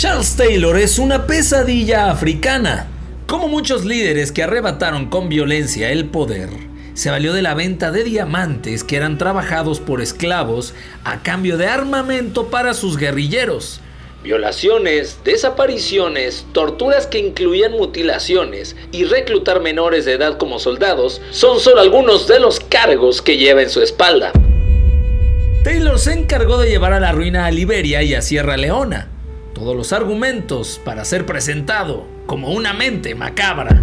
Charles Taylor es una pesadilla africana. Como muchos líderes que arrebataron con violencia el poder, se valió de la venta de diamantes que eran trabajados por esclavos a cambio de armamento para sus guerrilleros. Violaciones, desapariciones, torturas que incluían mutilaciones y reclutar menores de edad como soldados son solo algunos de los cargos que lleva en su espalda. Taylor se encargó de llevar a la ruina a Liberia y a Sierra Leona. Todos los argumentos para ser presentado como una mente macabra.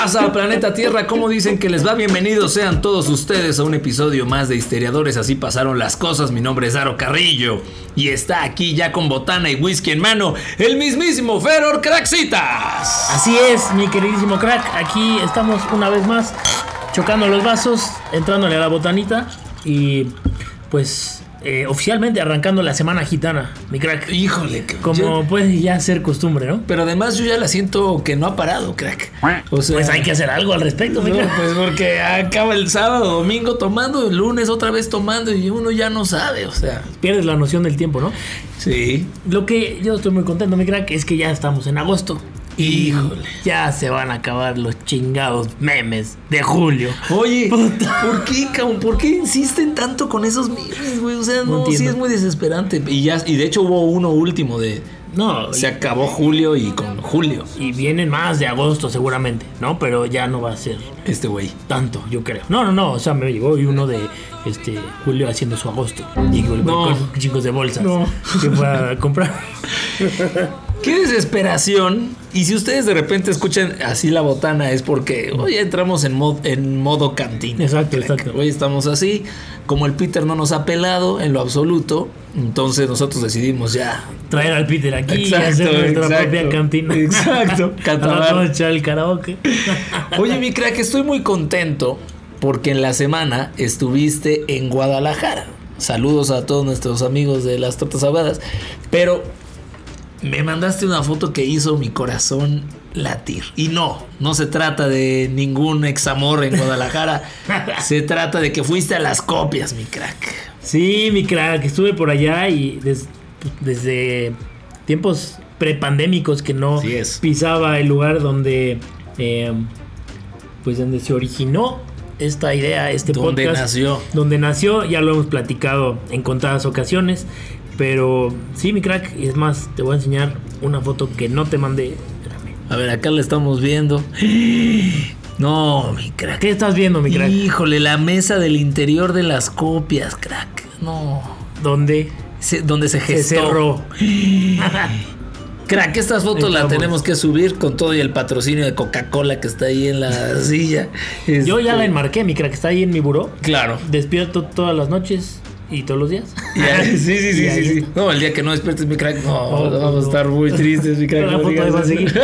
¿Qué pasa, planeta Tierra? ¿Cómo dicen que les va? Bienvenidos sean todos ustedes a un episodio más de Histeriadores. Así pasaron las cosas. Mi nombre es Daro Carrillo. Y está aquí ya con botana y whisky en mano el mismísimo Feror Craxitas. Así es, mi queridísimo crack. Aquí estamos una vez más chocando los vasos, entrándole a la botanita y pues eh, oficialmente arrancando la semana gitana, mi crack. Híjole, como puede ya ser costumbre, ¿no? Pero además yo ya la siento que no ha parado, crack. O sea, pues hay que hacer algo al respecto, no, Pues porque acaba el sábado, domingo tomando, el lunes otra vez tomando y uno ya no sabe, o sea. Pierdes la noción del tiempo, ¿no? Sí. Lo que yo estoy muy contento, mi crack, es que ya estamos en agosto. Híjole. Ya se van a acabar los chingados memes de julio. Oye, ¿por qué, cabrón? ¿Por qué insisten tanto con esos memes, güey? O sea, no, sí es muy desesperante. Y ya, y de hecho hubo uno último de. No. Se acabó julio y con julio. Y vienen más de agosto seguramente, ¿no? Pero ya no va a ser. Este güey. Tanto, yo creo. No, no, no. O sea, me llegó uno de este julio haciendo su agosto. Y no. con chicos de bolsas. No. Que fue a comprar. Qué desesperación. Y si ustedes de repente escuchan así la botana es porque hoy entramos en, en modo cantina. Exacto, exacto. Hoy estamos así. Como el Peter no nos ha pelado en lo absoluto, entonces nosotros decidimos ya traer al Peter aquí y hacer nuestra propia cantina. Exacto. echar el karaoke. Oye, mi crack, estoy muy contento porque en la semana estuviste en Guadalajara. Saludos a todos nuestros amigos de las tortas ahogadas. Pero me mandaste una foto que hizo mi corazón latir. Y no, no se trata de ningún examor en Guadalajara. se trata de que fuiste a las copias, mi crack. Sí, mi crack, estuve por allá y desde tiempos prepandémicos que no pisaba el lugar donde eh, pues donde se originó esta idea, este donde nació. Donde nació, ya lo hemos platicado en contadas ocasiones. Pero sí, mi crack, y es más, te voy a enseñar una foto que no te mandé. A ver, acá la estamos viendo. No, mi crack. ¿Qué estás viendo, mi crack? Híjole, la mesa del interior de las copias, crack. No. ¿Dónde? Se, donde se gestó. Se cerró. Crack, estas fotos las tenemos que subir con todo y el patrocinio de Coca-Cola que está ahí en la silla. Yo ya la este, enmarqué, mi crack, está ahí en mi buró. Claro. Despierto todas las noches ¿Y todos los días? sí, sí, sí, sí, sí. No, el día que no despiertes mi crack, no, oh, vamos a estar muy tristes, mi crack. Foto va a seguir.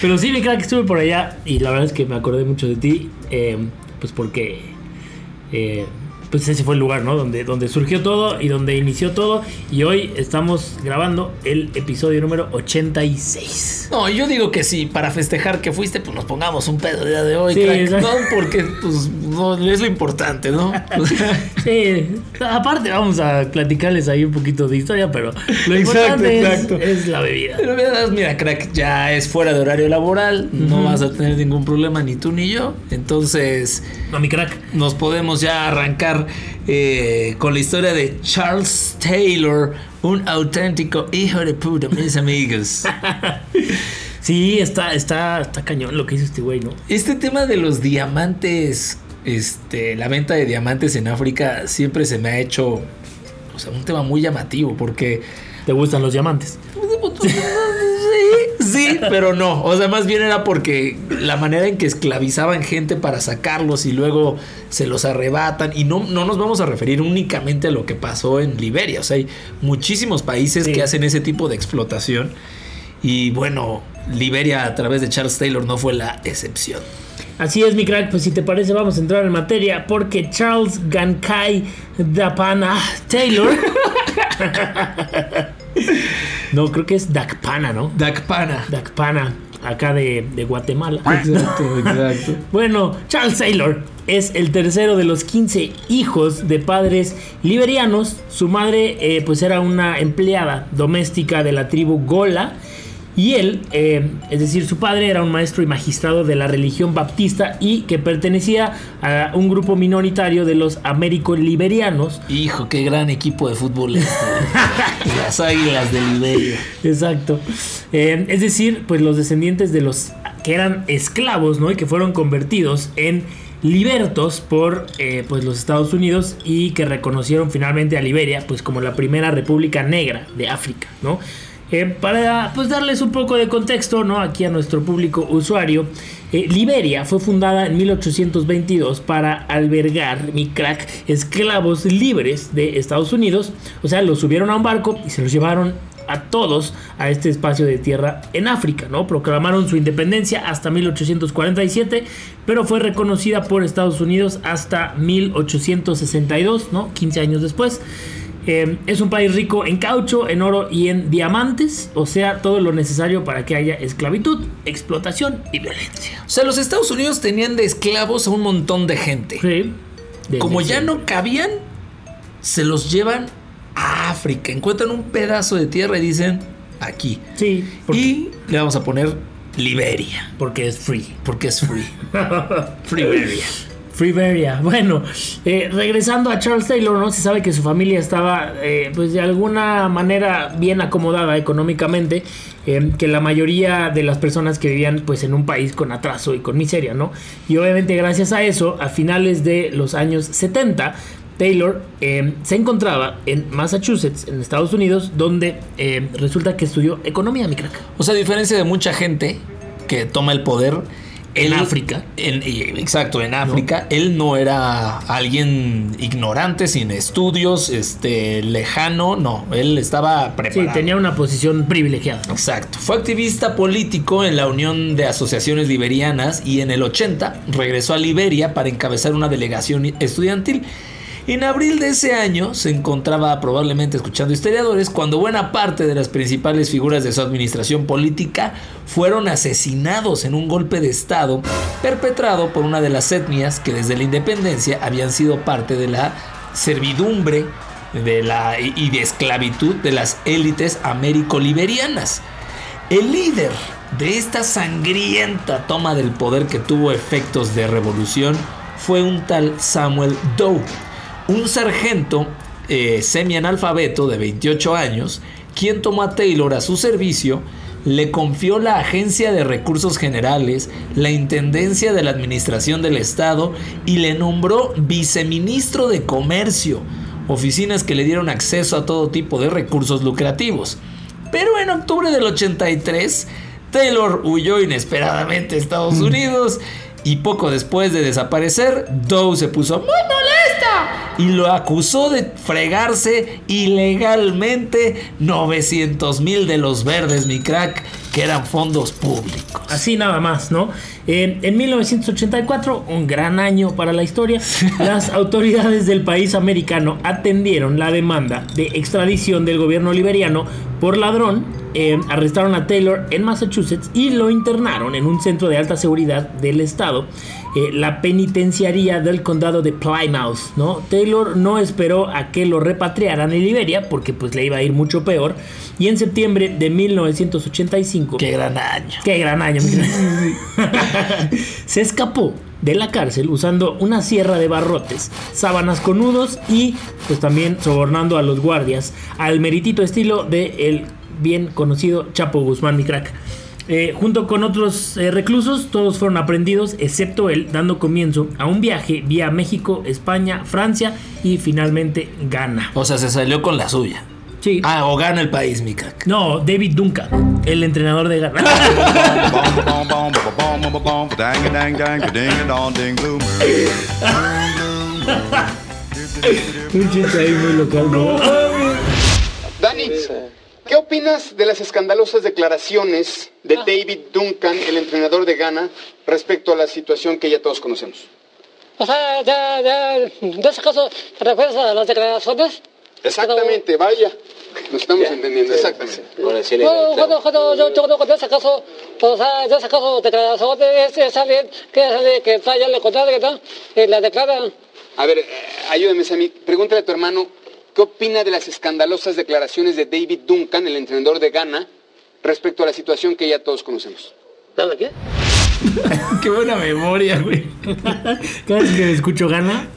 Pero sí, mi crack, estuve por allá y la verdad es que me acordé mucho de ti, eh, pues porque eh, pues ese fue el lugar, ¿no? Donde, donde surgió todo y donde inició todo. Y hoy estamos grabando el episodio número 86. No, yo digo que sí, para festejar que fuiste, pues nos pongamos un pedo el día de hoy, sí, ¿no? Porque pues no, es lo importante, ¿no? sí, aparte vamos a platicarles ahí un poquito de historia, pero lo importante Es, la bebida. Pero mira, crack, ya es fuera de horario laboral, no vas a tener ningún problema ni tú ni yo. Entonces... No, mi crack. Nos podemos ya arrancar eh, con la historia de Charles Taylor, un auténtico hijo de puta, mis amigos. sí, está, está, está cañón lo que hizo este güey, ¿no? Este tema de los diamantes, este, la venta de diamantes en África siempre se me ha hecho, o sea, un tema muy llamativo porque... ¿Te gustan los diamantes? sí, pero no. O sea, más bien era porque la manera en que esclavizaban gente para sacarlos y luego se los arrebatan. Y no, no nos vamos a referir únicamente a lo que pasó en Liberia. O sea, hay muchísimos países Sí. que hacen ese tipo de explotación. Y bueno, Liberia a través de Charles Taylor no fue la excepción. Así es, mi crack, pues si te parece vamos a entrar en materia porque Charles Gankai Dapana Taylor... no, creo que es Dakpana, ¿no? Dakpana. Dakpana, acá de, de Guatemala. Exacto, exacto. Bueno, Charles Taylor es el tercero de los 15 hijos de padres liberianos. Su madre eh, pues era una empleada doméstica de la tribu Gola. Y él, eh, es decir, su padre era un maestro y magistrado de la religión baptista y que pertenecía a un grupo minoritario de los américo-liberianos. Hijo, qué gran equipo de fútbol este. Las águilas de Liberia. Exacto. Eh, es decir, pues los descendientes de los que eran esclavos, ¿no? Y que fueron convertidos en libertos por eh, pues los Estados Unidos y que reconocieron finalmente a Liberia pues como la primera república negra de África, ¿no? Eh, para pues darles un poco de contexto, ¿no? Aquí a nuestro público usuario, eh, Liberia fue fundada en 1822 para albergar, mi crack, esclavos libres de Estados Unidos. O sea, los subieron a un barco y se los llevaron a todos a este espacio de tierra en África, ¿no? Proclamaron su independencia hasta 1847, pero fue reconocida por Estados Unidos hasta 1862, ¿no? 15 años después. Eh, es un país rico en caucho, en oro y en diamantes, o sea, todo lo necesario para que haya esclavitud, explotación y violencia. O sea, los Estados Unidos tenían de esclavos a un montón de gente. Sí. Como ya no cabían, se los llevan a África. Encuentran un pedazo de tierra y dicen, aquí. Sí, Y le vamos a poner Liberia, porque es free. porque es free. Freeberia. Freeberia. Bueno, eh, regresando a Charles Taylor, ¿no? Se sabe que su familia estaba, eh, pues de alguna manera bien acomodada económicamente, eh, que la mayoría de las personas que vivían, pues en un país con atraso y con miseria, ¿no? Y obviamente gracias a eso, a finales de los años 70, Taylor eh, se encontraba en Massachusetts, en Estados Unidos, donde resulta que estudió economía, mi crack. O sea, a diferencia de mucha gente que toma el poder En África. en- exacto, en África. Él no era alguien ignorante, sin estudios, este, lejano. No, él estaba Sí, preparado. tenía una posición privilegiada. Exacto. Fue activista político en la Unión de Asociaciones Liberianas y en el 80 regresó a Liberia para encabezar una delegación estudiantil. En abril de ese año se encontraba probablemente escuchando historiadores cuando buena parte de las principales figuras de su administración política fueron asesinados en un golpe de Estado perpetrado por una de las etnias que desde la independencia habían sido parte de la servidumbre de la, y de esclavitud de las élites américo-liberianas. El líder de esta sangrienta toma del poder que tuvo efectos de revolución fue un tal Samuel Doe, un sargento eh, semi-analfabeto de 28 años, quien tomó a Taylor a su servicio, le confió la Agencia de Recursos Generales, la Intendencia de la Administración del Estado y le nombró viceministro de Comercio, oficinas que le dieron acceso a todo tipo de recursos lucrativos. Pero en octubre del 83, Taylor huyó inesperadamente a Estados Unidos y poco después de desaparecer, Doe se puso muy y lo acusó de fregarse ilegalmente 900 mil de los verdes, mi crack, que eran fondos públicos. Así nada más, ¿no? Eh, en 1984, un gran año para la historia, las autoridades del país americano atendieron la demanda de extradición del gobierno liberiano por ladrón. eh, arrestaron a Taylor en Massachusetts y lo internaron en un centro de alta seguridad del estado, eh, la penitenciaría del condado de Plymouth, ¿no? Taylor no esperó a que lo repatriaran en Liberia porque pues le iba a ir mucho peor y en septiembre de 1985 Qué gran año. Qué gran año. Se escapó de la cárcel usando una sierra de barrotes, sábanas con nudos y pues también sobornando a los guardias al meritito estilo de el bien conocido Chapo Guzmán, mi crack. Eh, junto con otros eh, reclusos, todos fueron aprendidos, excepto él, dando comienzo a un viaje vía México, España, Francia y finalmente Ghana. O sea, se salió con la suya. Sí. Ah, o gana el país, mi crack. No, David Duncan, el entrenador de Ghana. Un chiste ahí muy local, ¿no? Dani, ¿qué opinas de las escandalosas declaraciones de David Duncan, el entrenador de Ghana, respecto a la situación que ya todos conocemos? O sea, ya, ya, en ese caso, ¿te refieres a las declaraciones? Exactamente, vaya. Nos estamos entendiendo, exactamente. Bueno, bueno, bueno, yo, yo creo que en ese caso, pues, o sea, en ese caso, declaraciones, es, alguien que, que está en contraria, ¿no? Y la declara. A ver, eh, ayúdame, Sammy. Pregúntale a tu hermano, ¿qué opina de las escandalosas declaraciones de David Duncan, el entrenador de Ghana, respecto a la situación que ya todos conocemos? ¿Nada qué? Qué buena memoria, güey. Cada vez que escucho Ghana,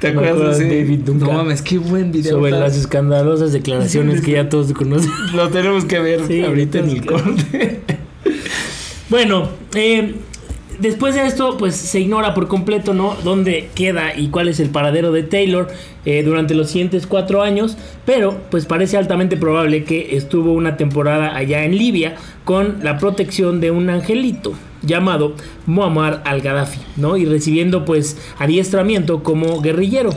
¿Te me acuerdas de David Duncan. No mames, qué buen video. sobre las escandalosas declaraciones que ya todos conocen. Lo tenemos que ver Sí, ahorita en el corte. Bueno, eh, después de esto, pues se ignora por completo, ¿no? Dónde queda y cuál es el paradero de Taylor eh, durante los siguientes cuatro años. Pero, pues parece altamente probable que estuvo una temporada allá en Libia con la protección de un angelito llamado Muammar al-Gaddafi, ¿no? Y recibiendo, pues, adiestramiento como guerrillero.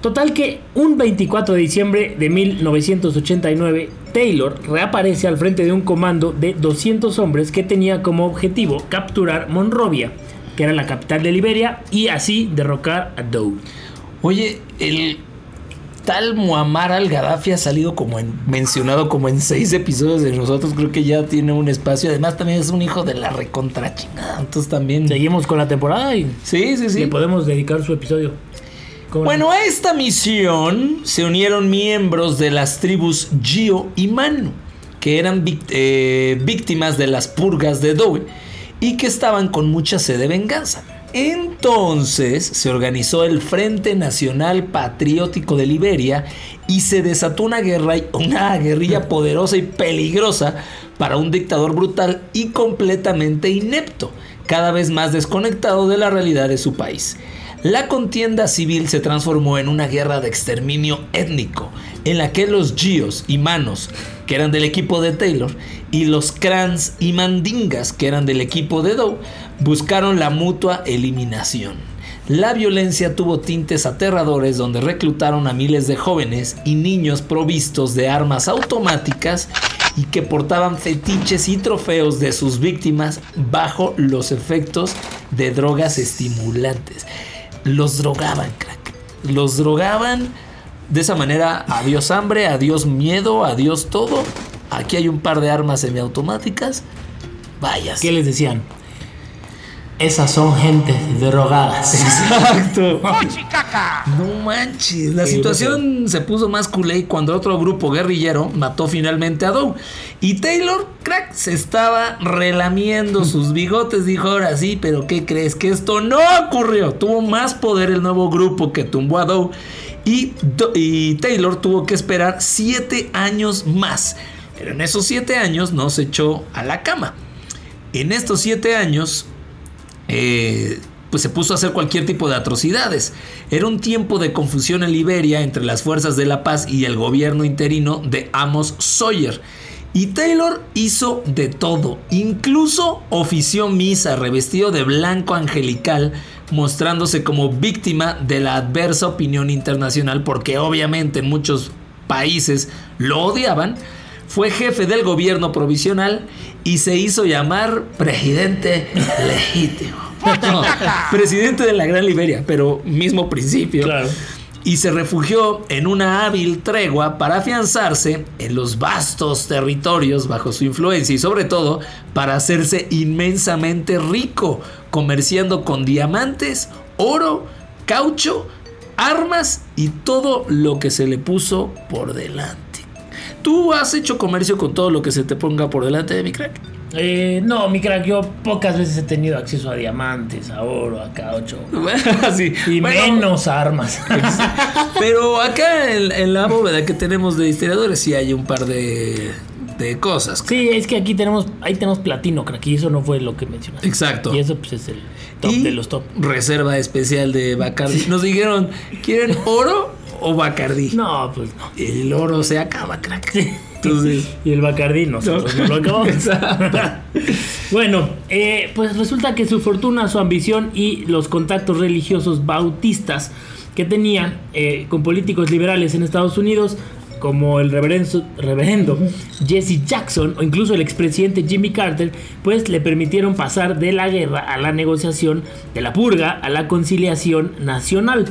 Total que un 24 de diciembre de 1989, Taylor reaparece al frente de un comando de 200 hombres que tenía como objetivo capturar Monrovia, que era la capital de Liberia, y así derrocar a Doe. Oye, el tal Muammar al-Gaddafi ha salido como en, mencionado como en seis episodios de nosotros. Creo que ya tiene un espacio. Además, también es un hijo de la recontra chingada. Entonces también. Seguimos con la temporada y Sí, sí, sí. le podemos dedicar su episodio. Bueno, a esta misión se unieron miembros de las tribus Gio y Manu, que eran eh, víctimas de las purgas de Doe y que estaban con mucha sed de venganza. Entonces se organizó el Frente Nacional Patriótico de Liberia y se desató una guerra, una guerrilla poderosa y peligrosa para un dictador brutal y completamente inepto, cada vez más desconectado de la realidad de su país. La contienda civil se transformó en una guerra de exterminio étnico, en la que los Gios y Manos, que eran del equipo de Taylor, y los Krans y Mandingas, que eran del equipo de Doe, buscaron la mutua eliminación. La violencia tuvo tintes aterradores donde reclutaron a miles de jóvenes y niños provistos de armas automáticas y que portaban fetiches y trofeos de sus víctimas bajo los efectos de drogas estimulantes. Los drogaban, crack. Los drogaban de esa manera. Adiós hambre, adiós miedo, adiós todo. Aquí hay un par de armas semiautomáticas. Vayas. ¿Qué les decían? Esas son gentes drogadas. Exacto. No manches. La situación se puso más culé cuando otro grupo guerrillero mató finalmente a Doe. Y Taylor, crack, se estaba relamiendo sus bigotes. Dijo, ahora sí, pero ¿qué crees? Que esto no ocurrió. Tuvo más poder el nuevo grupo que tumbó a Doe. Y, Do- y Taylor tuvo que esperar siete años más. Pero en esos siete años no se echó a la cama. En estos siete años eh, pues se puso a hacer cualquier tipo de atrocidades. Era un tiempo de confusión en Liberia entre las fuerzas de la paz y el gobierno interino de Amos Sawyer. Y Taylor hizo de todo, incluso ofició misa revestido de blanco angelical, mostrándose como víctima de la adversa opinión internacional, porque obviamente en muchos países lo odiaban. Fue jefe del gobierno provisional y se hizo llamar presidente legítimo. No, presidente de la Gran Liberia, pero mismo principio. Claro. Y se refugió en una hábil tregua para afianzarse en los vastos territorios bajo su influencia y sobre todo para hacerse inmensamente rico, comerciando con diamantes, oro, caucho, armas y todo lo que se le puso por delante. ¿Tú has hecho comercio con todo lo que se te ponga por delante de mi crack? Eh, no, mi crack, yo pocas veces he tenido acceso a diamantes, a oro, a caucho. Sí. Y Bueno, menos armas. Pero acá en, en la bóveda que tenemos de historiadores sí hay un par de, de cosas. sí, es que aquí tenemos, ahí tenemos platino, crack, y eso no fue lo que mencionaste. Exacto. Y eso pues es el top Y de los top. Reserva especial de Bacardi. Nos dijeron, ¿quieren oro o Bacardí. No, pues no. El oro se acaba, crack. Entonces, Y el Bacardí nosotros no, lo acabamos. bueno, eh, pues resulta que su fortuna, su ambición y los contactos religiosos bautistas que tenía eh, con políticos liberales en Estados Unidos, como el reverendo, reverendo Jesse Jackson o incluso el expresidente Jimmy Carter, pues le permitieron pasar de la guerra a la negociación, de la purga a la conciliación nacional.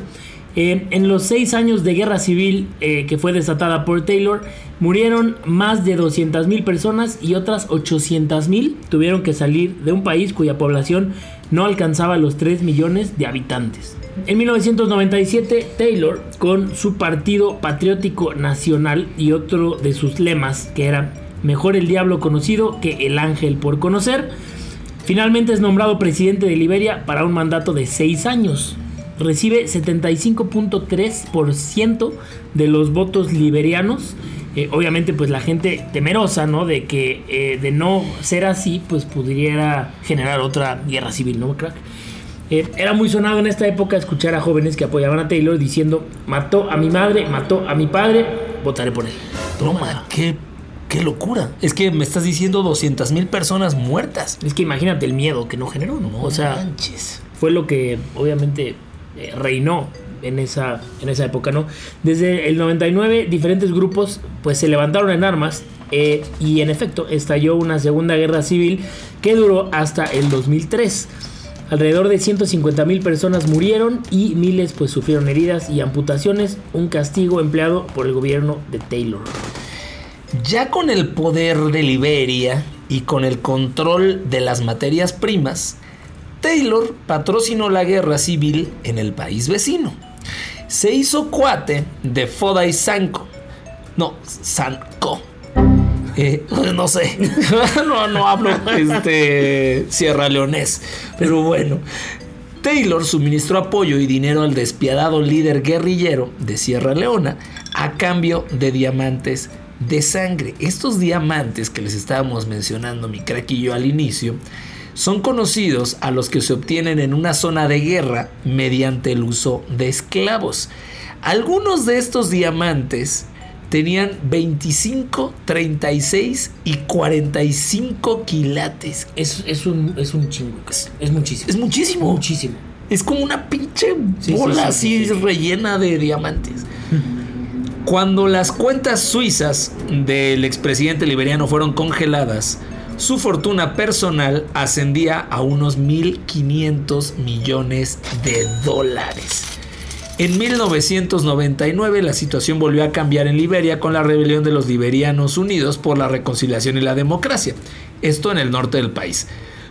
Eh, en los seis años de guerra civil eh, que fue desatada por Taylor, murieron más de 200.000 personas y otras 800.000 tuvieron que salir de un país cuya población no alcanzaba los 3 millones de habitantes. En 1997, Taylor, con su Partido Patriótico Nacional y otro de sus lemas, que era Mejor el diablo conocido que el ángel por conocer, finalmente es nombrado presidente de Liberia para un mandato de 6 años recibe 75.3% de los votos liberianos. Eh, obviamente, pues la gente temerosa, ¿no? De que eh, de no ser así, pues pudiera generar otra guerra civil, ¿no, crack? Eh, era muy sonado en esta época escuchar a jóvenes que apoyaban a Taylor diciendo: mató a mi madre, mató a mi padre, votaré por él. toma, qué, qué locura. Es que me estás diciendo 200 mil personas muertas. Es que imagínate el miedo que no generó, ¿no? o sea, manches. fue lo que obviamente eh, reinó en esa, en esa época, ¿no? Desde el 99 diferentes grupos pues se levantaron en armas eh, y en efecto estalló una segunda guerra civil que duró hasta el 2003. Alrededor de 150 mil personas murieron y miles pues sufrieron heridas y amputaciones, un castigo empleado por el gobierno de Taylor. Ya con el poder de Liberia y con el control de las materias primas, Taylor patrocinó la guerra civil en el país vecino. Se hizo cuate de Foda y Sanko. No, Sanko. Eh, no sé, no, no hablo este, sierra leonés, pero bueno. Taylor suministró apoyo y dinero al despiadado líder guerrillero de Sierra Leona a cambio de diamantes de sangre. Estos diamantes que les estábamos mencionando mi crack y yo al inicio son conocidos a los que se obtienen en una zona de guerra mediante el uso de esclavos. Algunos de estos diamantes tenían 25, 36 y 45 quilates. Es, es, un, es un chingo, es, es muchísimo. Es muchísimo. Muchísimo. Es como una pinche Sí, sí, bola sí, así sí, sí. rellena de diamantes. Cuando las cuentas suizas del expresidente liberiano fueron congeladas, su fortuna personal ascendía a unos 1.500 millones de dólares. En 1999 la situación volvió a cambiar en Liberia con la rebelión de los Liberianos Unidos por la Reconciliación y la Democracia, esto en el norte del país.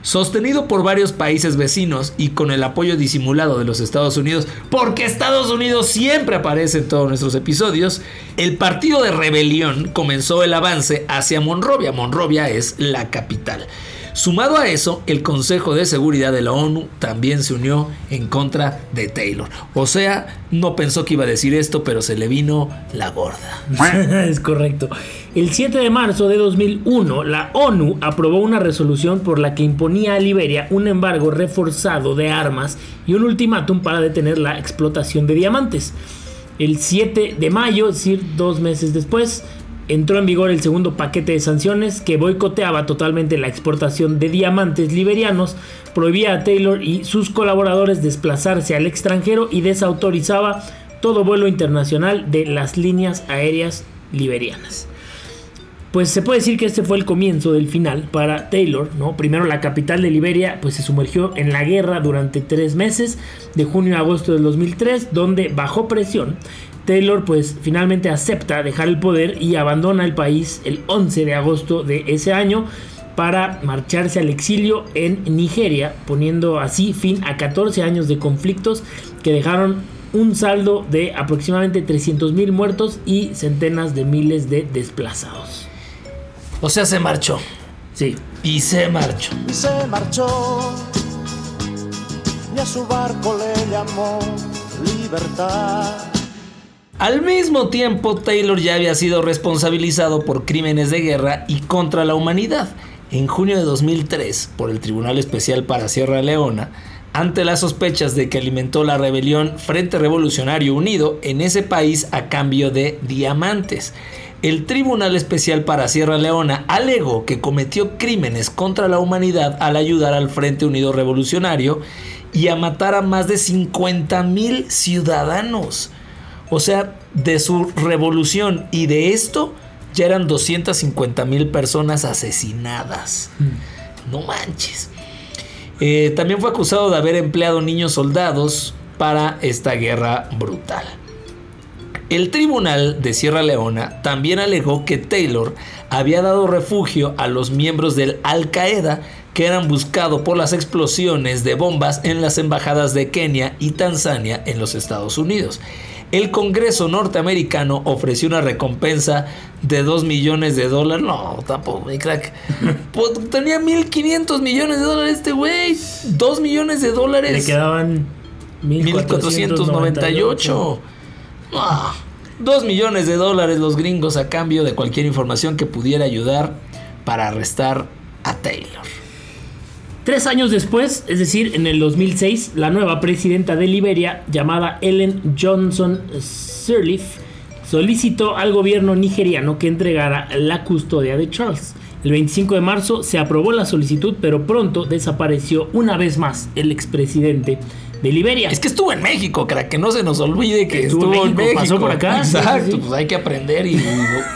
Sostenido por varios países vecinos y con el apoyo disimulado de los Estados Unidos, porque Estados Unidos siempre aparece en todos nuestros episodios, el partido de rebelión comenzó el avance hacia Monrovia. Monrovia es la capital. Sumado a eso, el Consejo de Seguridad de la ONU también se unió en contra de Taylor. O sea, no pensó que iba a decir esto, pero se le vino la gorda. es correcto. El 7 de marzo de 2001, la ONU aprobó una resolución por la que imponía a Liberia un embargo reforzado de armas y un ultimátum para detener la explotación de diamantes. El 7 de mayo, es decir, dos meses después, entró en vigor el segundo paquete de sanciones que boicoteaba totalmente la exportación de diamantes liberianos, prohibía a Taylor y sus colaboradores desplazarse al extranjero y desautorizaba todo vuelo internacional de las líneas aéreas liberianas. Pues se puede decir que este fue el comienzo del final para Taylor, ¿no? Primero la capital de Liberia pues se sumergió en la guerra durante tres meses, de junio a agosto del 2003, donde bajo presión Taylor pues finalmente acepta dejar el poder y abandona el país el 11 de agosto de ese año para marcharse al exilio en Nigeria, poniendo así fin a 14 años de conflictos que dejaron un saldo de aproximadamente 300.000 muertos y centenas de miles de desplazados. O sea, se marchó. Sí, Y se marchó. y se marchó y a su barco le llamó libertad. Al mismo tiempo, Taylor ya había sido responsabilizado por crímenes de guerra y contra la humanidad. En junio de 2003, por el Tribunal Especial para Sierra Leona, ante las sospechas de que alimentó la rebelión Frente Revolucionario Unido en ese país a cambio de diamantes. El Tribunal Especial para Sierra Leona alegó que cometió crímenes contra la humanidad al ayudar al Frente Unido Revolucionario y a matar a más de 50 mil ciudadanos. O sea, de su revolución y de esto ya eran 250 mil personas asesinadas. No manches. Eh, también fue acusado de haber empleado niños soldados para esta guerra brutal. El tribunal de Sierra Leona también alegó que Taylor había dado refugio a los miembros del Al Qaeda que eran buscados por las explosiones de bombas en las embajadas de Kenia y Tanzania en los Estados Unidos. El Congreso norteamericano ofreció una recompensa de 2 millones de dólares. No, tampoco, mi crack. Pues, tenía 1.500 millones de dólares este güey. 2 millones de dólares. Le quedaban 1498. Ah, 2 millones de dólares los gringos a cambio de cualquier información que pudiera ayudar para arrestar a Taylor. Tres años después, es decir, en el 2006, la nueva presidenta de Liberia, llamada Ellen Johnson Sirleaf, solicitó al gobierno nigeriano que entregara la custodia de Charles. El 25 de marzo se aprobó la solicitud, pero pronto desapareció una vez más el expresidente de Liberia. Es que estuvo en México, para que no se nos olvide que Estuvo estuvo, en México, México. pasó por acá. Exacto, Sí, sí, sí. pues hay que aprender y,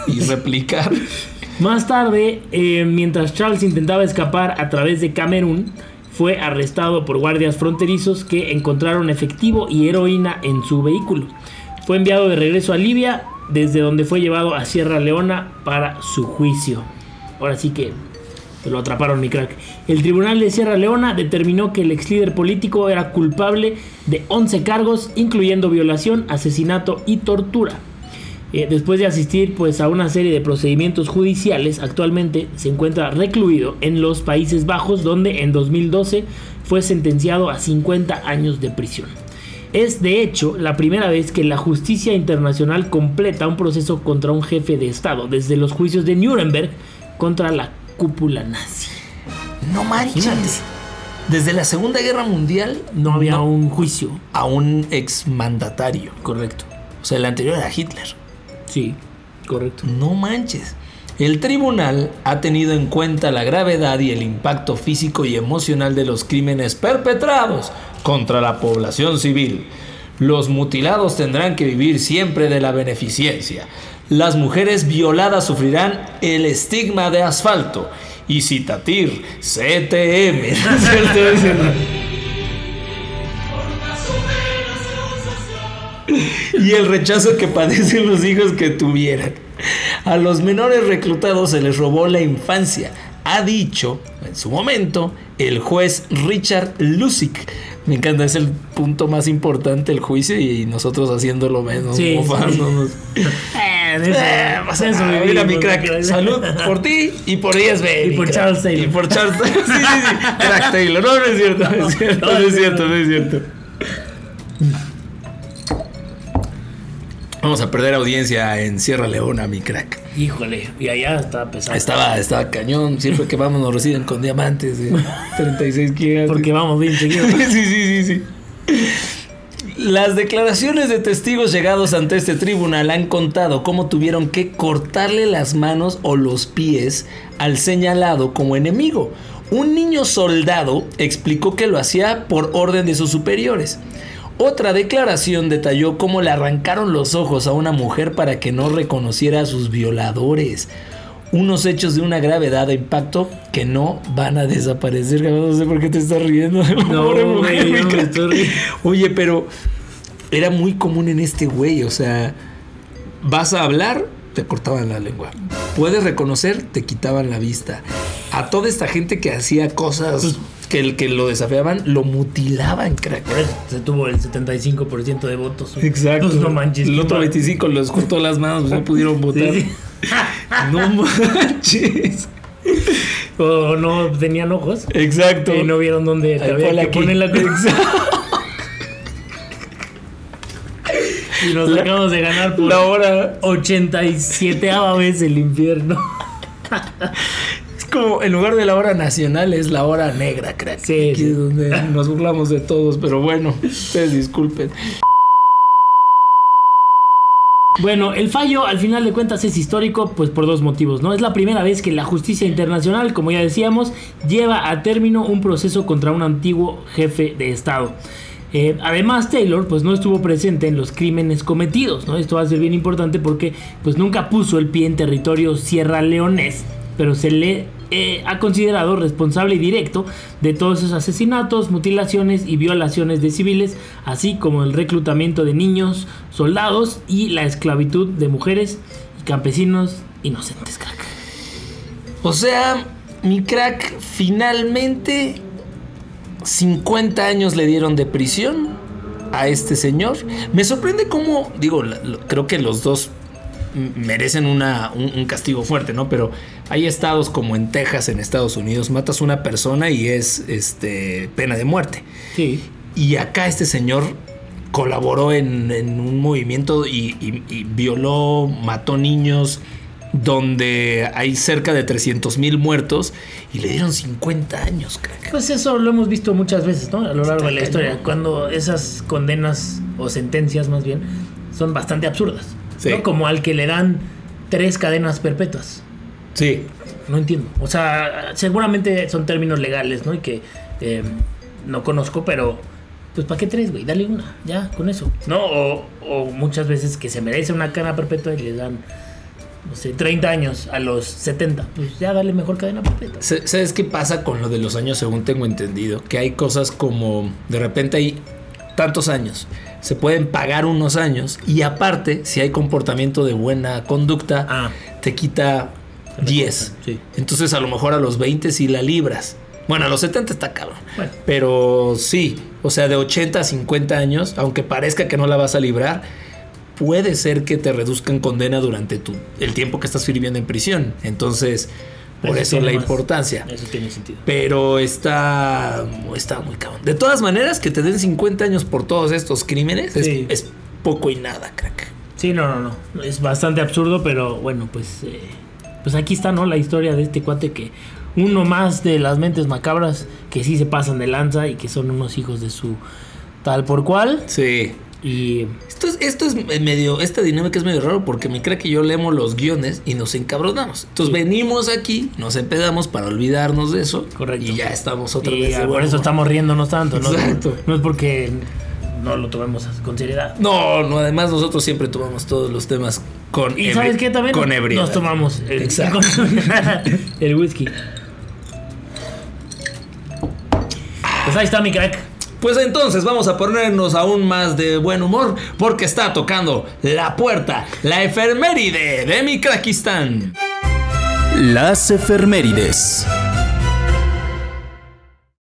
y replicar. Más tarde, eh, mientras Charles intentaba escapar a través de Camerún, fue arrestado por guardias fronterizos que encontraron efectivo y heroína en su vehículo. Fue enviado de regreso a Libia, desde donde fue llevado a Sierra Leona para su juicio. Ahora sí que lo atraparon, mi crack. El tribunal de Sierra Leona determinó que el ex líder político era culpable de 11 cargos, incluyendo violación, asesinato y tortura. Eh, después de asistir pues, a una serie de procedimientos judiciales, actualmente se encuentra recluido en los Países Bajos, donde en 2012 fue sentenciado a 50 años de prisión. Es de hecho la primera vez que la justicia internacional completa un proceso contra un jefe de Estado, desde los juicios de Nuremberg contra la cúpula nazi. No manches. Desde la Segunda Guerra Mundial No había un juicio. a un exmandatario. Correcto. O sea, el anterior era Hitler. Sí, correcto. No manches. El tribunal ha tenido en cuenta la gravedad y el impacto físico y emocional de los crímenes perpetrados contra la población civil. Los mutilados tendrán que vivir siempre de la beneficencia. Las mujeres violadas sufrirán el estigma de asfalto. Y Citatir, CTM. y el rechazo que padecen los hijos que tuvieran. A los menores reclutados se les robó la infancia, ha dicho en su momento el juez Richard Lusick. Me encanta, es el punto más importante del juicio y nosotros haciéndolo menos, Sí, mofándonos. Eh, de eso- Eh, pasa de eso nada. vivimos, Mira mi crack, salud por ti y por ISB. Y por crack. Charles Taylor. Y por Charles Taylor. Sí, sí, sí. Crack Taylor. No, no es cierto, no es cierto, no es cierto, no es cierto. Vamos a perder audiencia en Sierra Leona, mi crack. Híjole, y allá está pesado. Estaba, estaba cañón. Siempre que vamos nos reciben con diamantes de 36 gigas. Porque vamos bien seguido. sí, sí, sí, sí. Las declaraciones de testigos llegados ante este tribunal han contado cómo tuvieron que cortarle las manos o los pies al señalado como enemigo. Un niño soldado explicó que lo hacía por orden de sus superiores. Otra declaración detalló cómo le arrancaron los ojos a una mujer para que no reconociera a sus violadores. Unos hechos de una gravedad de impacto que no van a desaparecer. No sé por qué te estás riendo. No, pobre mujer, no me estoy riendo. Oye, pero era muy común en este güey. O sea, vas a hablar, te cortaban la lengua. Puedes reconocer, te quitaban la vista. A toda esta gente que hacía cosas que, el que lo desafiaban, lo mutilaban, crack. Se tuvo el 75% de votos. Exacto. Pues no manches. El otro mal. 25 los cortó las manos, pues no pudieron votar. Sí, sí. No manches. O no tenían ojos. Exacto. Y no vieron dónde te había ponle que aquí. poner la. Y nos La- acabamos de ganar por La hora. 87 vez el infierno. como en lugar de la hora nacional es la hora negra, crack. Sí, Aquí es donde nos burlamos de todos, pero bueno, ustedes disculpen. Bueno, el fallo al final de cuentas es histórico, pues por dos motivos, ¿no? Es la primera vez que la justicia internacional, como ya decíamos, lleva a término un proceso contra un antiguo jefe de Estado. Eh, además, Taylor, pues no estuvo presente en los crímenes cometidos, ¿no? Esto va a ser bien importante porque, pues nunca puso el pie en territorio sierra leonés, pero se le eh, ha considerado responsable directo de todos esos asesinatos, mutilaciones y violaciones de civiles, así como el reclutamiento de niños, soldados y la esclavitud de mujeres y campesinos inocentes. O sea, mi crack finalmente 50 años le dieron de prisión a este señor. Me sorprende cómo, digo, creo que los dos merecen un, un castigo fuerte, ¿no? Pero hay estados como en Texas, en Estados Unidos, matas una persona y es este, pena de muerte. Sí. Y acá este señor colaboró en, en un movimiento y, y- y violó, mató niños, donde hay cerca de 300 mil muertos y le dieron 50 años, crack. Pues eso lo hemos visto muchas veces, ¿no? A lo largo de la historia, cuando esas condenas o sentencias más bien son bastante absurdas. Sí. ¿no? Como al que le dan tres cadenas perpetuas. Sí. No entiendo. O sea, seguramente son términos legales, ¿no? Y que eh, no conozco, pero pues ¿para qué tres, güey? Dale una, ya, con eso. ¿No? O, o muchas veces que se merece una cadena perpetua y le dan, no sé, 30 años a los 70. Pues ya dale mejor cadena perpetua. Sa- ¿Sabes qué pasa con lo de los años según tengo entendido? Que hay cosas como de repente hay tantos años, se pueden pagar unos años y aparte, si hay comportamiento de buena conducta, Ah. te quita 10. Sí. Entonces a lo mejor a los 20 sí la libras. Bueno, a los 70 está cabrón. Bueno. Pero sí, o sea, de 80 a 50 años, aunque parezca que no la vas a librar, puede ser que te reduzcan condena durante tu, el tiempo que estás viviendo en prisión. Entonces, por eso, la más- importancia. Eso tiene sentido. Pero está, está muy cabrón. De todas maneras, que te den 50 años por todos estos crímenes es- es, poco y nada, crack. Sí, no, no, no. Es bastante absurdo, pero bueno, pues, eh, pues aquí está, ¿no? La historia de este cuate que uno más de las mentes macabras que sí se pasan de lanza y que son unos hijos de su tal por cual. Sí. Y Esto es, esto es medio, esta dinámica es medio raro porque me cree que yo leemos los guiones y nos encabronamos. Entonces venimos aquí, nos empedamos para olvidarnos de eso. Correcto. Y ya estamos otra y, vez. por eso estamos riéndonos tanto, ¿no? Exacto. No es porque no lo tomemos con seriedad. No, no, además nosotros siempre tomamos todos los temas con Y ¿sabes qué? También Con ebriedad. nos tomamos el, Exacto. el whisky. Pues ahí está mi crack. Pues entonces vamos a ponernos aún más de buen humor porque está tocando la puerta, la efeméride de mi craquistán. Las efemérides.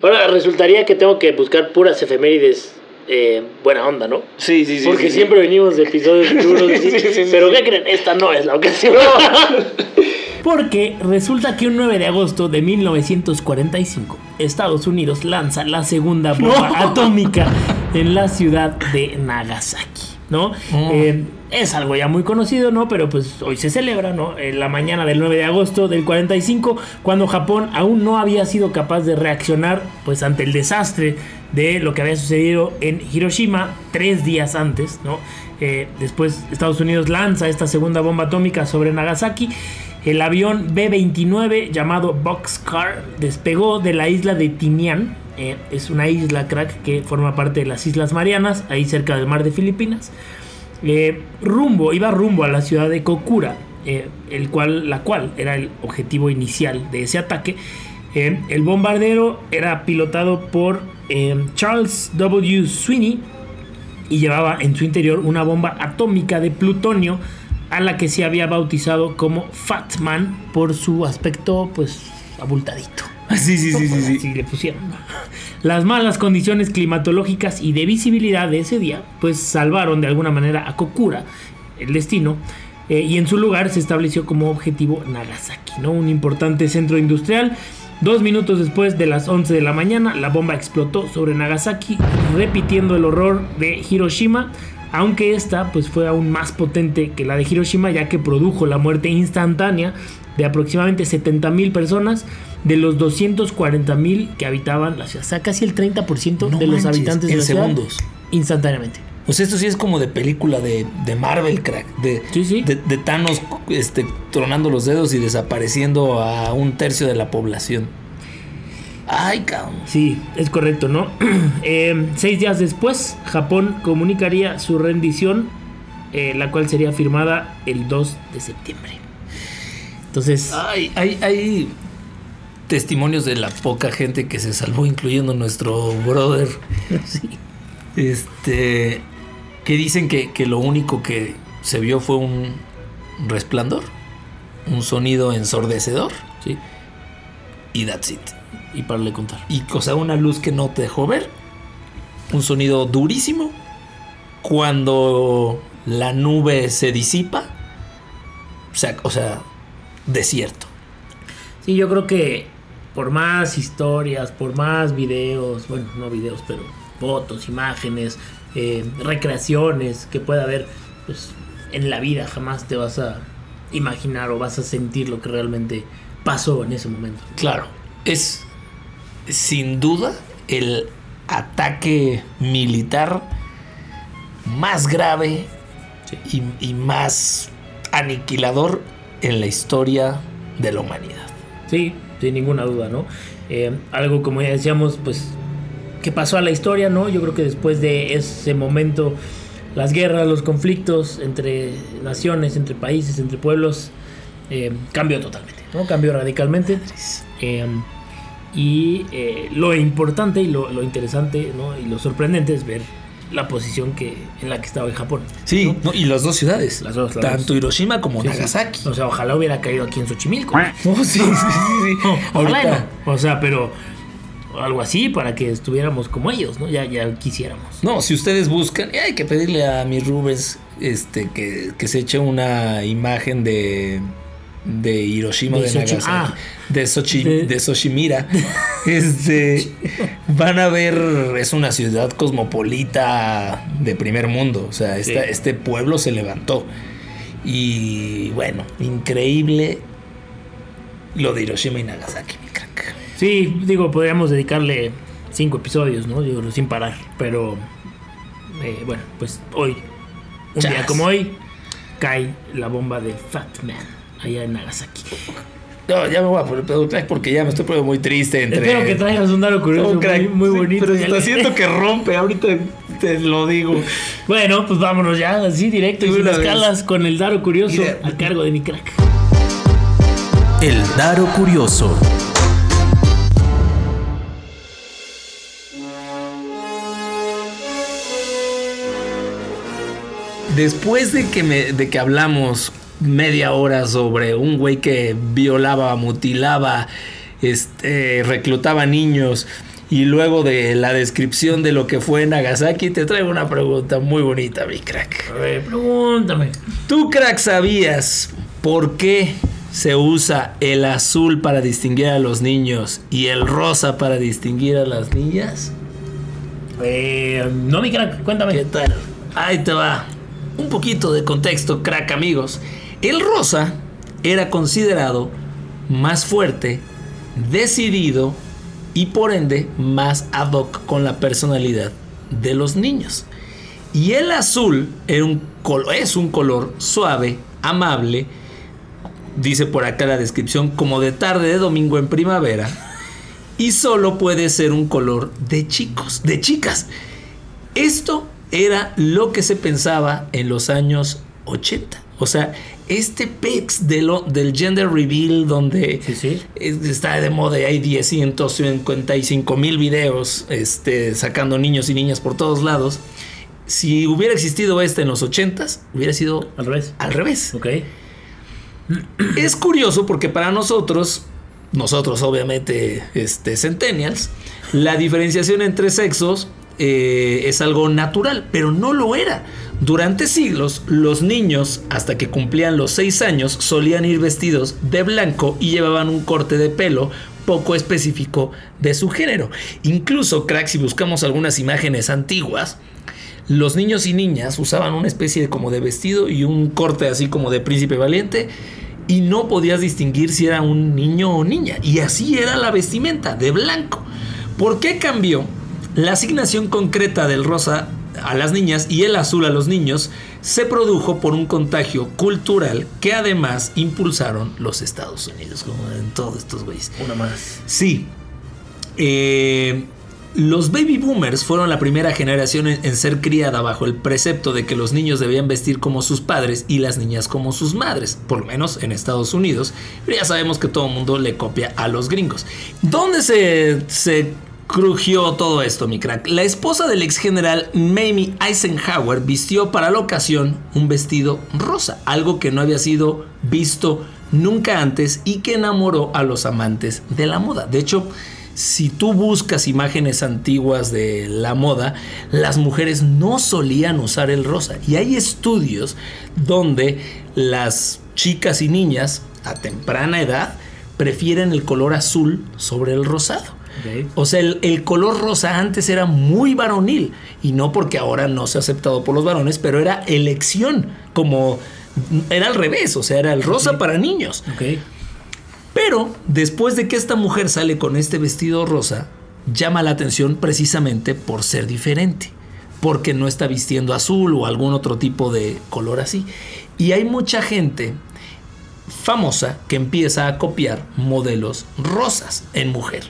Ahora resultaría que tengo que buscar puras efemérides eh, buena onda, ¿no? Sí, sí, Porque siempre venimos de episodios duros. así, pero ¿qué creen? Esta no es la ocasión. Porque resulta que un 9 de agosto de 1945, Estados Unidos lanza la segunda bomba atómica en la ciudad de Nagasaki, ¿no? Eh, es algo ya muy conocido, ¿no? Pero pues hoy se celebra, ¿no? En la mañana del 9 de agosto del 45, cuando Japón aún no había sido capaz de reaccionar, pues ante el desastre de lo que había sucedido en Hiroshima tres días antes, ¿no? Eh, después Estados Unidos lanza esta segunda bomba atómica sobre Nagasaki. El avión B-29 llamado Boxcar despegó de la isla de Tinian. Eh, es una isla, crack, que forma parte de las Islas Marianas, ahí cerca del mar de Filipinas. Eh, rumbo, iba rumbo a la ciudad de Kokura, eh, el cual, la cual era el objetivo inicial de ese ataque. Eh, el bombardero era pilotado por Charles W. Sweeney y llevaba en su interior una bomba atómica de plutonio a la que se había bautizado como Fat Man por su aspecto pues abultadito. Sí, sí, sí, sí, sí. Así le pusieron. Las malas condiciones climatológicas y de visibilidad de ese día, pues salvaron de alguna manera a Kokura, el destino, eh, y en su lugar se estableció como objetivo Nagasaki, ¿no? Un importante centro industrial. Dos minutos después de las 11 de la mañana, la bomba explotó sobre Nagasaki, repitiendo el horror de Hiroshima, aunque esta pues fue aún más potente que la de Hiroshima ya que produjo la muerte instantánea de aproximadamente 70.000 personas de los 240.000 que habitaban la ciudad. O sea, casi el 30% No de los manches, habitantes de en la ciudad segundos. instantáneamente. Pues esto sí es como de película de, de Marvel, crack. De, Sí, sí. De, de Thanos este, tronando los dedos y desapareciendo a un tercio de la población. Ay, cabrón. Sí, es correcto, ¿no? Eh, seis días después, Japón comunicaría su rendición, eh, la cual sería firmada el 2 de septiembre. Entonces, Ay, hay, hay testimonios de la poca gente que se salvó, incluyendo nuestro brother. sí. Este. Que dicen que, que lo único que se vio fue un resplandor. Un sonido ensordecedor. sí, Y that's it. y para le contar. y o sea, una luz que no te dejó ver, un sonido durísimo, cuando la nube se disipa, o sea, o sea, desierto. Sí, yo creo que por más historias, por más videos, bueno, no videos, pero fotos, imágenes, eh, recreaciones que pueda haber, pues en la vida jamás te vas a imaginar o vas a sentir lo que realmente pasó en ese momento. Claro, es sin duda el ataque militar más grave y, y más aniquilador en la historia de la humanidad. Sí, sin ninguna duda, ¿no? Eh, algo como ya decíamos, pues, que pasó a la historia, ¿no? Yo creo que después de ese momento, las guerras, los conflictos entre naciones, entre países, entre pueblos, eh, cambió totalmente, ¿no? Cambió radicalmente. Eh, y eh, lo importante y lo, lo interesante, ¿no? Y lo sorprendente es ver la posición que, en la que estaba en Japón. Sí, ¿no? no, y las dos ciudades, Las dos, las tanto dos. Hiroshima como Sí, sí. Nagasaki. O sea, ojalá hubiera caído aquí en Xochimilco. Oh, sí, sí, sí, sí. Ojalá no. O sea, pero algo así para que estuviéramos como ellos, ¿no? Ya, ya quisiéramos. No, si ustedes buscan, hay que pedirle a mi Rubens este, que, que se eche una imagen de, de Hiroshima De Nagasaki. ah. de, Xochi- De- de Xochimira. este, van a ver, es una ciudad cosmopolita de primer mundo. O sea, esta- Sí. este pueblo se levantó. Y bueno, increíble lo de Hiroshima y Nagasaki, mi crack. Sí, digo, podríamos dedicarle cinco episodios, ¿no? Digo, sin parar. Pero, eh, bueno, pues hoy, un día como hoy, cae la bomba de Fat Man allá en Nagasaki. No, ya me voy a poner pedo, crack, porque ya me estoy poniendo muy triste entre. Espero que traigas un dato curioso crack. muy, muy Sí, bonito. Pero siento que rompe, ahorita te lo digo. Bueno, pues vámonos ya, así directo y sin vez. escalas con el Daro Curioso Mira. a cargo de mi crack. El Daro Curioso. Después de que, me, de que hablamos media hora sobre un güey que violaba, mutilaba, este, reclutaba niños y luego de la descripción de lo que fue Nagasaki, te traigo una pregunta muy bonita, mi crack. A ver, pregúntame. ¿Tú, crack, sabías por qué se usa el azul para distinguir a los niños y el rosa para distinguir a las niñas? Eh, no, mi crack, cuéntame. ¿Qué tal? Ahí te va. Un poquito de contexto, crack amigos. El rosa era considerado más fuerte, decidido y por ende más ad hoc con la personalidad de los niños. Y el azul es un color suave, amable, dice por acá la descripción, como de tarde de domingo en primavera. Y solo puede ser un color de chicos, de chicas. Esto era lo que se pensaba en los años 80. O sea, este pex de lo, del gender reveal donde Sí, sí. es- está de moda y hay 10, 155 mil videos este, sacando niños y niñas por todos lados. Si hubiera existido este en los 80s, hubiera sido Al revés. al revés. Ok. Es curioso porque para nosotros, nosotros obviamente este, centennials, la diferenciación entre sexos eh, es algo natural, pero no lo era. Durante siglos, los niños, hasta que cumplían los 6 años, solían ir vestidos de blanco y llevaban un corte de pelo poco específico de su género. Incluso, crack, si buscamos algunas imágenes antiguas, los niños y niñas usaban una especie de como de vestido y un corte así como de príncipe valiente y no podías distinguir si era un niño o niña. Y así era la vestimenta, de blanco. ¿Por qué cambió? La asignación concreta del rosa a las niñas y el azul a los niños se produjo por un contagio cultural que además impulsaron los Estados Unidos, como en todos estos güeyes. Una más. Sí. Eh, los baby boomers fueron la primera generación en, en ser criada bajo el precepto de que los niños debían vestir como sus padres y las niñas como sus madres, por lo menos en Estados Unidos. Pero ya sabemos que todo el mundo le copia a los gringos. ¿Dónde se, se crujió todo esto, mi crack? La esposa del ex general Mamie Eisenhower vistió para la ocasión un vestido rosa, algo que no había sido visto nunca antes y que enamoró a los amantes de la moda. De hecho, si tú buscas imágenes antiguas de la moda, las mujeres no solían usar el rosa. Y hay estudios donde las chicas y niñas a temprana edad prefieren el color azul sobre el rosado. O sea, el, el color rosa antes era muy varonil y no porque ahora no sea aceptado por los varones, pero era elección, como era al revés, o sea, era el rosa para niños. Ok. Pero después de que esta mujer sale con este vestido rosa, llama la atención precisamente por ser diferente, porque no está vistiendo azul o algún otro tipo de color así. Y hay mucha gente famosa que empieza a copiar modelos rosas en mujer,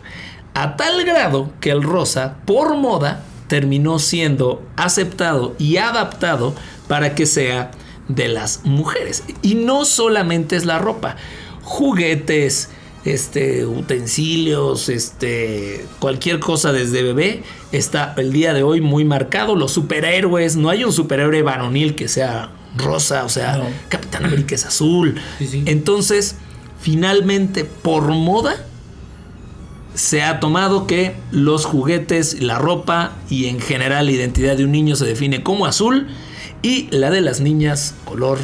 a tal grado que el rosa, por moda, terminó siendo aceptado y adaptado para que sea de las mujeres. Y no solamente es la ropa, juguetes, este, utensilios, este, cualquier cosa desde bebé está el día de hoy muy marcado. Los superhéroes, no hay un superhéroe varonil que sea rosa, o sea, No. Capitán América es azul. Sí, sí. Entonces, finalmente, por moda, se ha tomado que los juguetes, la ropa y en general la identidad de un niño se define como azul y la de las niñas color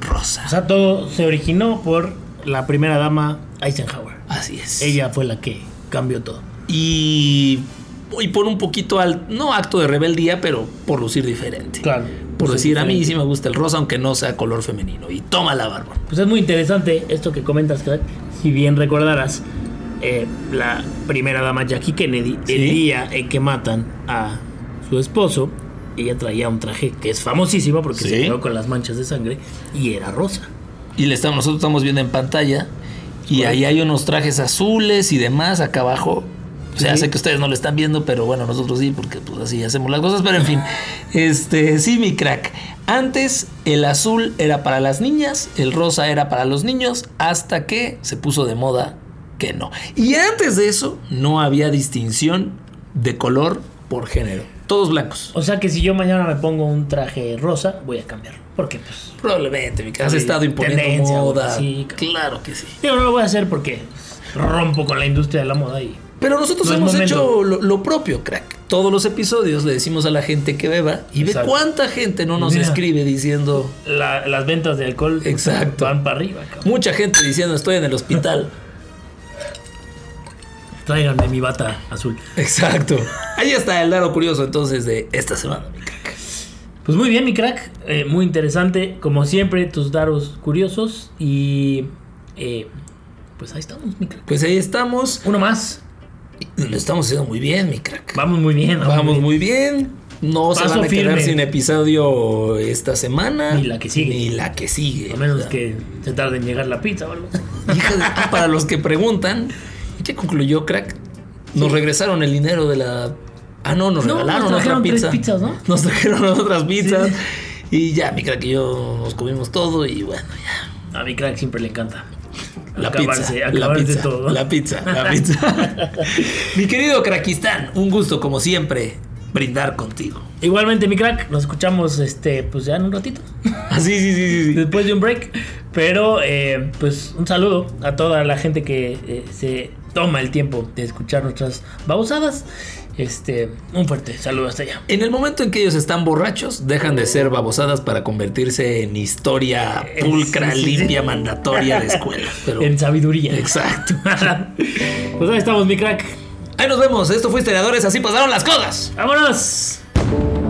rosa. O sea, todo se originó por la primera dama Eisenhower. Así es. Ella fue la que cambió todo. Y, y por un poquito al, no acto de rebeldía, pero por lucir diferente. Claro. Por decir, a mí sí me gusta el rosa, aunque no sea color femenino. Y toma la barba. Pues es muy interesante esto que comentas. Si bien recordarás, eh, la primera dama Jackie Kennedy, Sí. el día en que matan a su esposo, ella traía un traje que es famosísimo porque Sí. se quedó con las manchas de sangre y era rosa. Y le estamos, nosotros estamos viendo en pantalla. Y ahí hay unos trajes azules y demás acá abajo. O sea, Sí. sé que ustedes no lo están viendo, pero bueno, nosotros sí, porque pues así hacemos las cosas. Pero en fin, este, sí, mi crack. Antes el azul era para las niñas, el rosa era para los niños, hasta que se puso de moda que no. Y antes de eso, no había distinción de color por género. Todos blancos. O sea que si yo mañana me pongo un traje rosa, voy a cambiar. Porque pues... Probablemente, mi. Has estado imponiendo moda. sí, claro que sí. Digo, no lo voy a hacer porque rompo con la industria de la moda y... Pero nosotros No hemos hecho lo, lo propio, crack. Todos los episodios le decimos a la gente que beba y ve cuánta gente no nos Mira. escribe diciendo, la- las ventas de alcohol Exacto. van para arriba. cabrón. mucha gente diciendo estoy en el hospital. Tráiganme mi bata azul. Exacto. Ahí está el daro curioso entonces de esta semana, mi crack. Pues muy bien, mi crack. Eh, muy interesante. Como siempre, tus daros curiosos. Y. eh, pues ahí estamos, mi crack. Pues ahí estamos. Uno más. Lo estamos haciendo muy bien, mi crack. Vamos muy bien. Vamos muy bien. No se van a quedar firme. sin episodio esta semana. Ni la que sigue. Ni la que sigue. A menos que se tarde en llegar la pizza o algo. Hija de- ah, para los que preguntan, ¿y qué concluyó, crack? Nos regresaron el dinero de la. Ah, no, nos No, regalaron nos otra trajeron tres pizza. pizzas, ¿no? Nos trajeron otras pizzas. Y ya, mi crack y yo nos comimos todo y bueno, ya. A mi crack siempre le encanta. La acabarse, pizza, la pizza, todo. la pizza, la pizza. mi querido Crackistán, un gusto como siempre brindar contigo. Igualmente, mi crack, nos escuchamos este, pues ya en un ratito. Ah, sí, sí, sí, sí, sí. después de un break. Pero, eh, pues, un saludo a toda la gente que eh, se toma el tiempo de escuchar nuestras babosadas. Este, un fuerte saludo hasta allá. En el momento en que ellos están borrachos, dejan de ser babosadas para convertirse en historia Eh, pulcra, sí, sí, sí. limpia, mandatoria de escuela. Pero... En sabiduría. Exacto. pues ahí estamos, mi crack. Ahí nos vemos. Esto fue Historiadores. Así pasaron las cosas. ¡Vámonos!